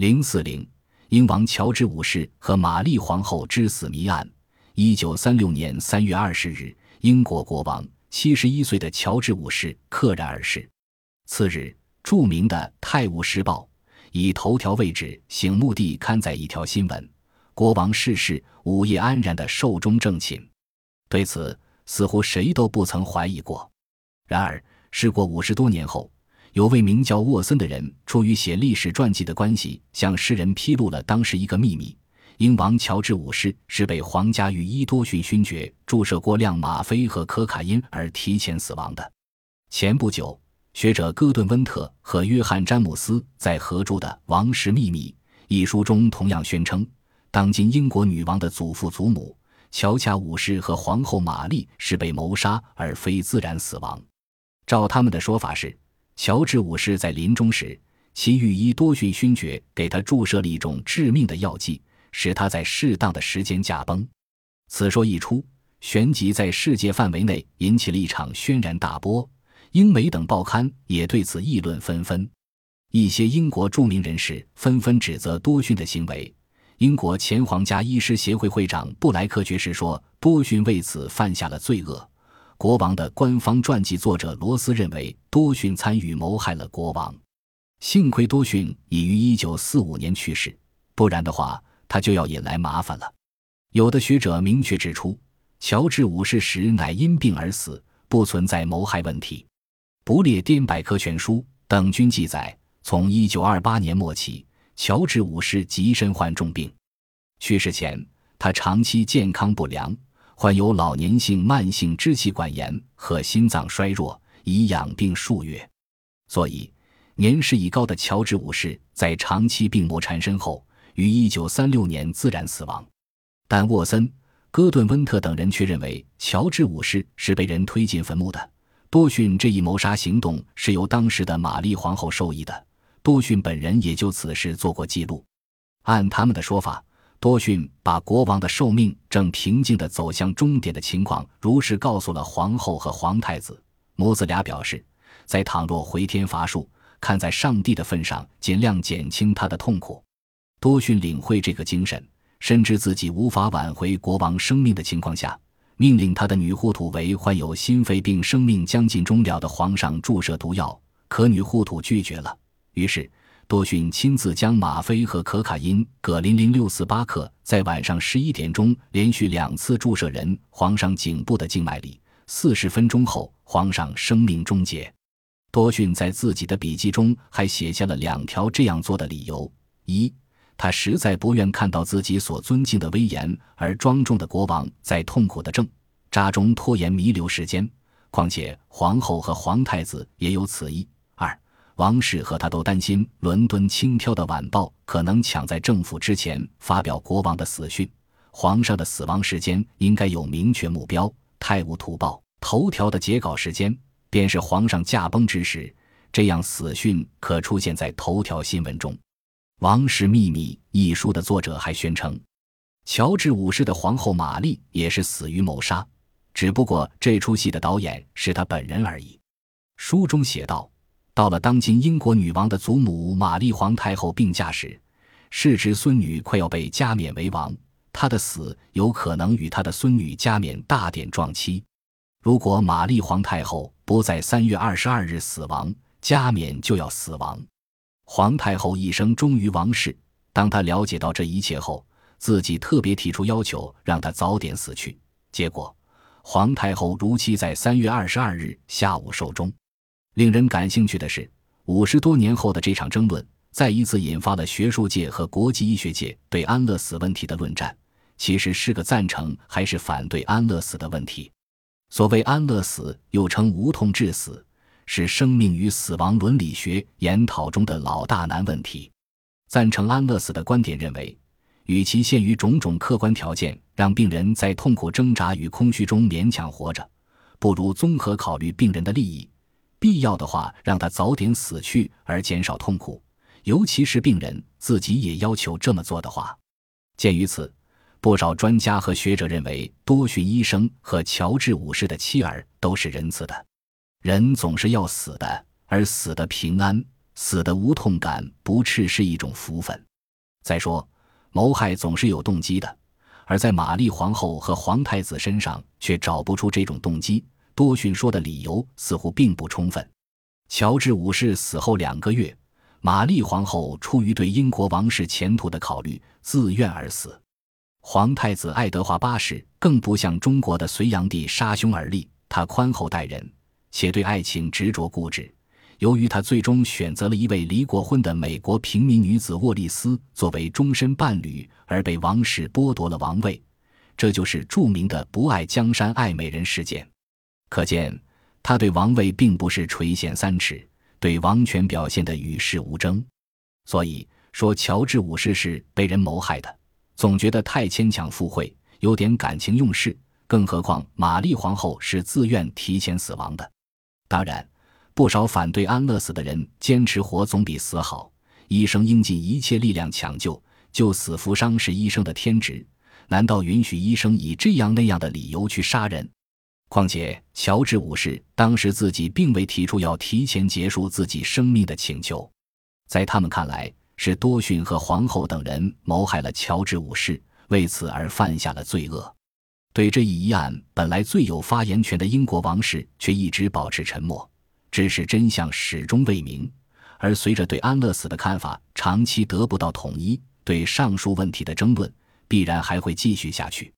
零四零，英王乔治五世和玛丽皇后之死谜案。一九三六年三月二十日，英国国王七十一岁的乔治五世溘然而逝。次日，著名的《泰晤士报》以头条位置醒目地刊载一条新闻：国王逝世，午夜安然的寿终正寝。对此，似乎谁都不曾怀疑过。然而，事过五十多年后，有位名叫沃森的人，出于写历史传记的关系，向世人披露了当时一个秘密：英王乔治五世是被皇家御医多逊勋爵注射过量吗啡和可卡因而提前死亡的。前不久，学者戈顿·温特和约翰·詹姆斯在合著的《王室秘密》一书中，同样宣称，当今英国女王的祖父祖母乔恰五世和皇后玛丽是被谋杀而非自然死亡。照他们的说法是。乔治五世在临终时，其御医多逊勋爵给他注射了一种致命的药剂，使他在适当的时间驾崩。此说一出，旋即在世界范围内引起了一场轩然大波。英美等报刊也对此议论纷纷。一些英国著名人士纷纷指责多逊的行为。英国前皇家医师协会会长布莱克爵士说，多逊为此犯下了罪恶。国王的官方传记作者罗斯认为多逊参与谋害了国王，幸亏多逊已于一九四五年去世，不然的话他就要引来麻烦了。有的学者明确指出，乔治五世时乃因病而死，不存在谋害问题。不列颠百科全书等均记载，从一九二八年末起，乔治五世即身患重病，去世前他长期健康不良。患有老年性慢性支气管炎和心脏衰弱，已养病数月，所以年事已高的乔治五世在长期病魔缠身后，于一九三六年自然死亡。但沃森、戈顿、温特等人却认为乔治五世是被人推进坟墓的。多逊这一谋杀行动是由当时的玛丽皇后授意的，多逊本人也就此事做过记录。按他们的说法。多逊把国王的寿命正平静地走向终点的情况如实告诉了皇后和皇太子。母子俩表示，在倘若回天乏术，看在上帝的份上，尽量减轻他的痛苦。多逊领会这个精神，深知自己无法挽回国王生命的情况下，命令他的女护土为患有心肺病、生命将近终了的皇上注射毒药，可女护土拒绝了。于是。多逊亲自将吗啡和可卡因各零零六四八克，在晚上十一点钟连续两次注射人皇上颈部的静脉里。四十分钟后，皇上生命终结。多逊在自己的笔记中还写下了两条这样做的理由：一，他实在不愿看到自己所尊敬的威严而庄重的国王在痛苦的挣扎中拖延弥留时间；况且皇后和皇太子也有此意。王室和他都担心，伦敦轻佻的晚报可能抢在政府之前发表国王的死讯。皇上的死亡时间应该有明确目标。《泰晤图报》头条的截稿时间便是皇上驾崩之时，这样死讯可出现在头条新闻中。《王室秘密》一书的作者还宣称，乔治五世的皇后玛丽也是死于谋杀，只不过这出戏的导演是他本人而已。书中写道。到了当今英国女王的祖母玛丽皇太后病驾时，世侄孙女快要被加冕为王，她的死有可能与她的孙女加冕大典撞期。如果玛丽皇太后不在三月二十二日死亡，加冕就要死亡。皇太后一生忠于王室，当她了解到这一切后，自己特别提出要求，让她早点死去。结果，皇太后如期在三月二十二日下午寿终。令人感兴趣的是，五十多年后的这场争论再一次引发了学术界和国际医学界对安乐死问题的论战。其实是个赞成还是反对安乐死的问题。所谓安乐死，又称无痛致死，是生命与死亡伦理学研讨中的老大难问题。赞成安乐死的观点认为，与其限于种种客观条件让病人在痛苦挣扎与空虚中勉强活着，不如综合考虑病人的利益。必要的话，让他早点死去，而减少痛苦。尤其是病人自己也要求这么做的话。鉴于此，不少专家和学者认为，多逊医生和乔治五世的妻儿都是仁慈的。人总是要死的，而死的平安、死的无痛感、不赤是一种福分。再说，谋害总是有动机的，而在玛丽皇后和皇太子身上却找不出这种动机。多逊说的理由似乎并不充分。乔治五世死后两个月，玛丽皇后出于对英国王室前途的考虑，自愿而死。皇太子爱德华八世更不像中国的隋炀帝杀兄而立，他宽厚待人，且对爱情执着固执。由于他最终选择了一位离过婚的美国平民女子沃利斯作为终身伴侣，而被王室剥夺了王位，这就是著名的“不爱江山爱美人”事件。可见，他对王位并不是垂涎三尺，对王权表现的与世无争。所以说，乔治五世是被人谋害的。总觉得太牵强附会，有点感情用事。更何况玛丽皇后是自愿提前死亡的。当然，不少反对安乐死的人坚持活总比死好。医生应尽一切力量抢救，救死扶伤是医生的天职。难道允许医生以这样那样的理由去杀人？况且乔治五世当时自己并未提出要提前结束自己生命的请求，在他们看来。是多逊和皇后等人谋害了乔治五世，为此而犯下了罪恶。对这一疑案，本来最有发言权的英国王室却一直保持沉默，致使真相始终未明。而随着对安乐死的看法长期得不到统一，对上述问题的争论必然还会继续下去。